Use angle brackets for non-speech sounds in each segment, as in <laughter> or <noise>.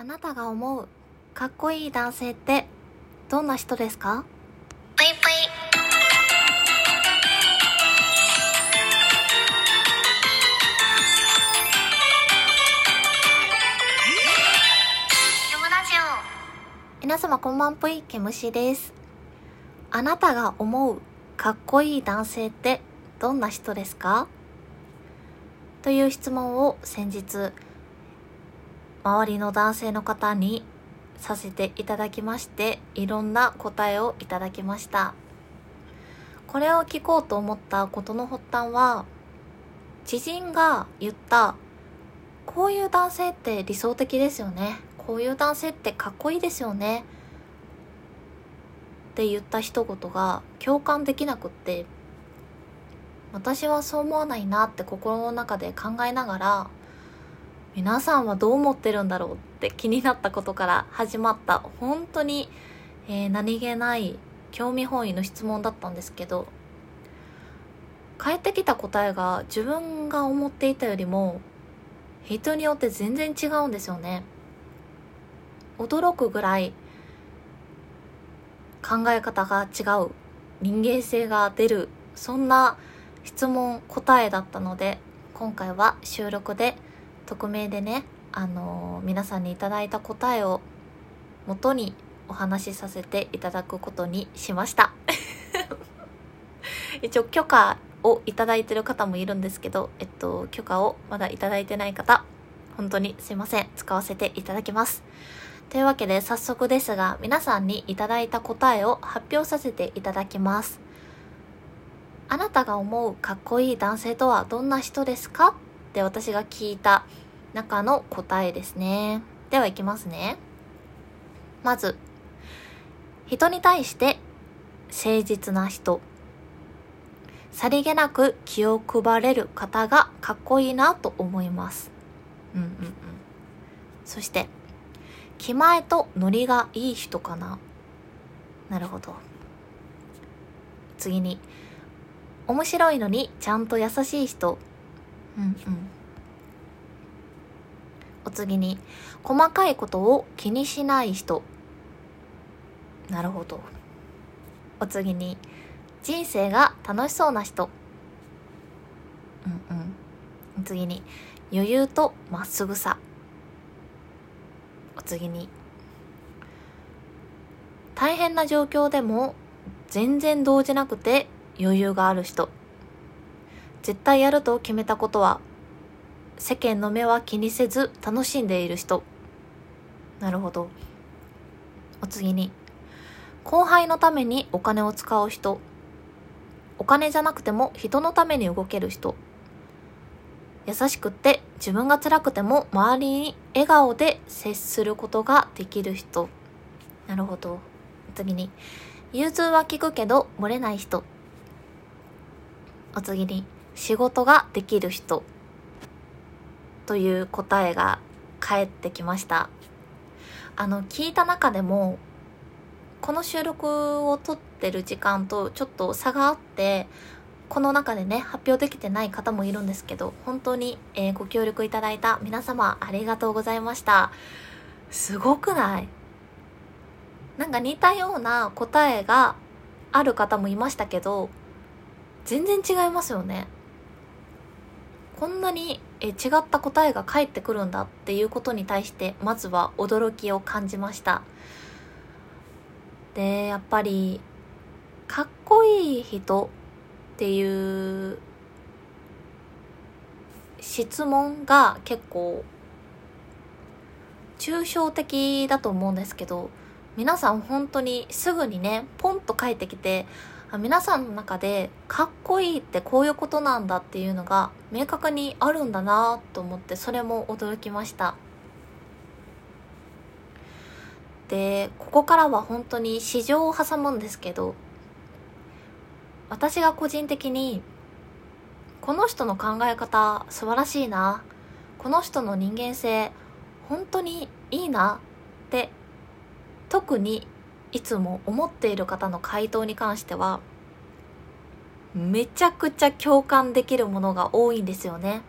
あなたが思うかっこいい男性ってどんな人ですか？ぷいぷい。皆様こんばんぷいけむしです。あなたが思うかっこいい男性ってどんな人ですか？という質問を先日周りの男性の方にさせていただきましていろんな答えをいただきました。これを聞こうと思ったことの発端は知人が言ったこういう男性って理想的ですよね。こういう男性ってかっこいいですよね。って言った一言が共感できなくって私はそう思わないなって心の中で考えながら皆さんはどう思ってるんだろうって気になったことから始まった本当に、えー何気ない興味本位の質問だったんですけど返ってきた答えが自分が思っていたよりも人によって全然違うんですよね。驚くぐらい考え方が違う人間性が出るそんな質問答えだったので今回は収録で匿名でねあのー皆さんにいただいた答えを元にお話しさせていただくことにしました。<laughs> 一応許可をいただいてる方もいるんですけど、えっと、許可をまだいただいてない方本当にすいません。使わせていただきます。というわけで早速ですが皆さんにいただいた答えを発表させていただきます。あなたが思うかっこいい男性とはどんな人ですか？って私が聞いた中の答えですね。ではいきますね。まず人に対して誠実な人。さりげなく気を配れる方がかっこいいなと思います。うんうんうん。そして気前とノリがいい人かな。なるほど。次に面白いのにちゃんと優しい人。うんうん。お次に細かいことを気にしない人。なるほど。お次に人生が楽しそうな人。うんうん。お次に余裕とまっすぐさ。お次に大変な状況でも全然動じなくて余裕がある人。絶対やると決めたことは世間の目は気にせず楽しんでいる人。なるほど。お次に後輩のためにお金を使う人。お金じゃなくても人のために動ける人。優しくって自分が辛くても周りに笑顔で接することができる人。なるほど。次に融通は利くけど漏れない人。お次に仕事ができる人という答えが返ってきました。あの聞いた中でもこの収録を撮ってる時間とちょっと差があってこの中でね発表できてない方もいるんですけど本当に、えーご協力いただいた皆様ありがとうございました。すごくない？なんか似たような答えがある方もいましたけど全然違いますよね。こんなにえ違った答えが返ってくるんだっていうことに対してまずは驚きを感じました。でやっぱりかっこいい人っていう質問が結構抽象的だと思うんですけど皆さん本当にすぐにねポンと返ってきて皆さんの中でかっこいいってこういうことなんだっていうのが明確にあるんだなと思ってそれも驚きました。でここからは本当に市場を挟むんですけど私が個人的にこの人の考え方素晴らしいなこの人の人間性本当にいいなって特にいつも思っている方の回答に関してはめちゃくちゃ共感できるものが多いんですよね。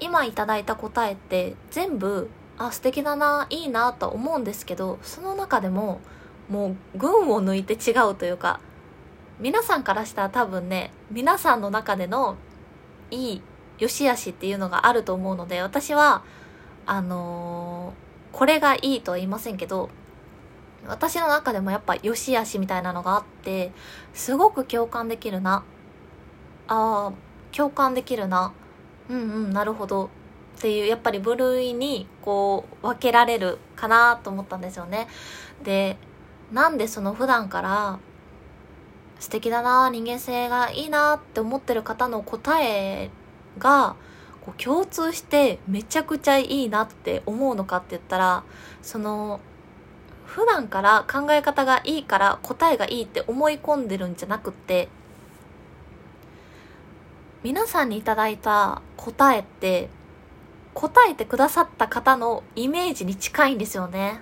今いただいた答えって全部あ素敵だないいなと思うんですけどその中でももう群を抜いて違うというか皆さんからしたら多分ね皆さんの中でのいい良し悪しっていうのがあると思うので私はあのーこれがいいとは言いませんけど私の中でもやっぱ良し悪しみたいなのがあってすごく共感できるな。あー共感できるな。うんうんなるほど。っていうやっぱり部類にこう分けられるかなと思ったんですよね。でなんでその普段から素敵だな人間性がいいなって思ってる方の答えがこう共通してめちゃくちゃいいなって思うのかって言ったらその普段から考え方がいいから答えがいいって思い込んでるんじゃなくって皆さんにいただいた答えって答えてくださった方のイメージに近いんですよね。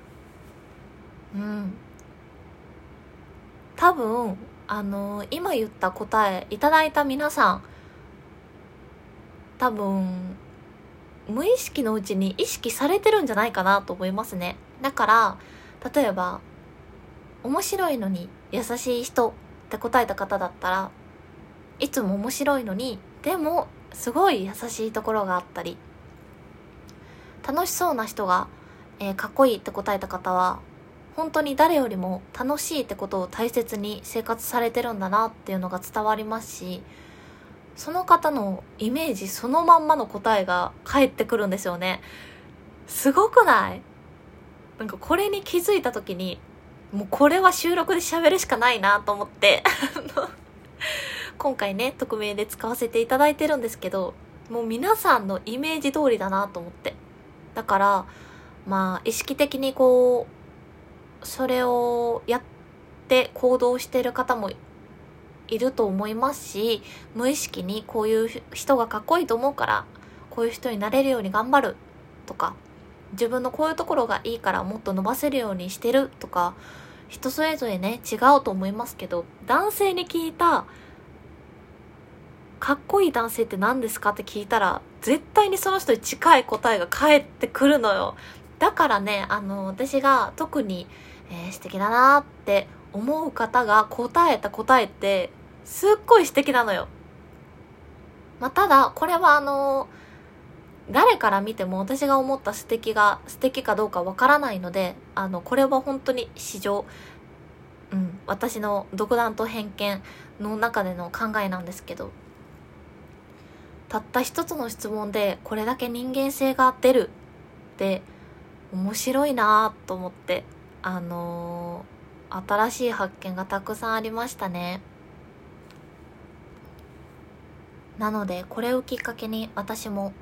うん。多分あの今言った答えいただいた皆さん多分無意識のうちに意識されてるんじゃないかなと思いますね。だから例えば面白いのに優しい人って答えた方だったらいつも面白いのにでもすごい優しいところがあったり楽しそうな人が、えーかっこいいって答えた方は本当に誰よりも楽しいってことを大切に生活されてるんだなっていうのが伝わりますしその方のイメージそのまんまの答えが返ってくるんですよね。すごくない？なんかこれに気づいた時にもうこれは収録で喋るしかないなと思って <laughs> 今回ね匿名で使わせていただいてるんですけどもう皆さんのイメージ通りだなと思って。だからまあ意識的にこうそれをやって行動してる方もいると思いますし無意識にこういう人がかっこいいと思うからこういう人になれるように頑張るとか自分のこういうところがいいからもっと伸ばせるようにしてるとか人それぞれね違うと思いますけど男性に聞いたかっこいい男性って何ですかって聞いたら絶対にその人に近い答えが返ってくるのよ。だからねあの私が特に、えー素敵だなって思う方が答えた答えってすっごい素敵なのよ。まあ、ただこれはあの誰から見ても私が思った素敵が素敵かどうかわからないのであのこれは本当に市場うん私の独断と偏見の中での考えなんですけどたった一つの質問でこれだけ人間性が出るって面白いなと思ってあのー新しい発見がたくさんありましたね。なのでこれをきっかけに私も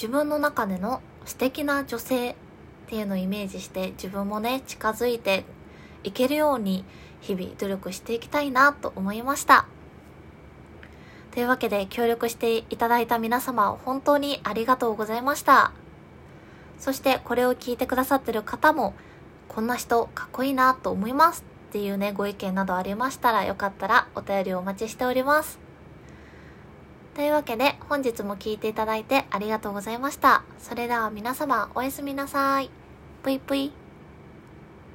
自分の中での素敵な女性っていうのをイメージして自分もね近づいていけるように日々努力していきたいなと思いました。というわけで協力していただいた皆様本当にありがとうございました。そしてこれを聞いてくださってる方もこんな人かっこいいなと思いますっていうねご意見などありましたらよかったらお便りをお待ちしております。というわけで本日も聞いていただいてありがとうございました。それでは皆様おやすみなさい。ぷいぷい。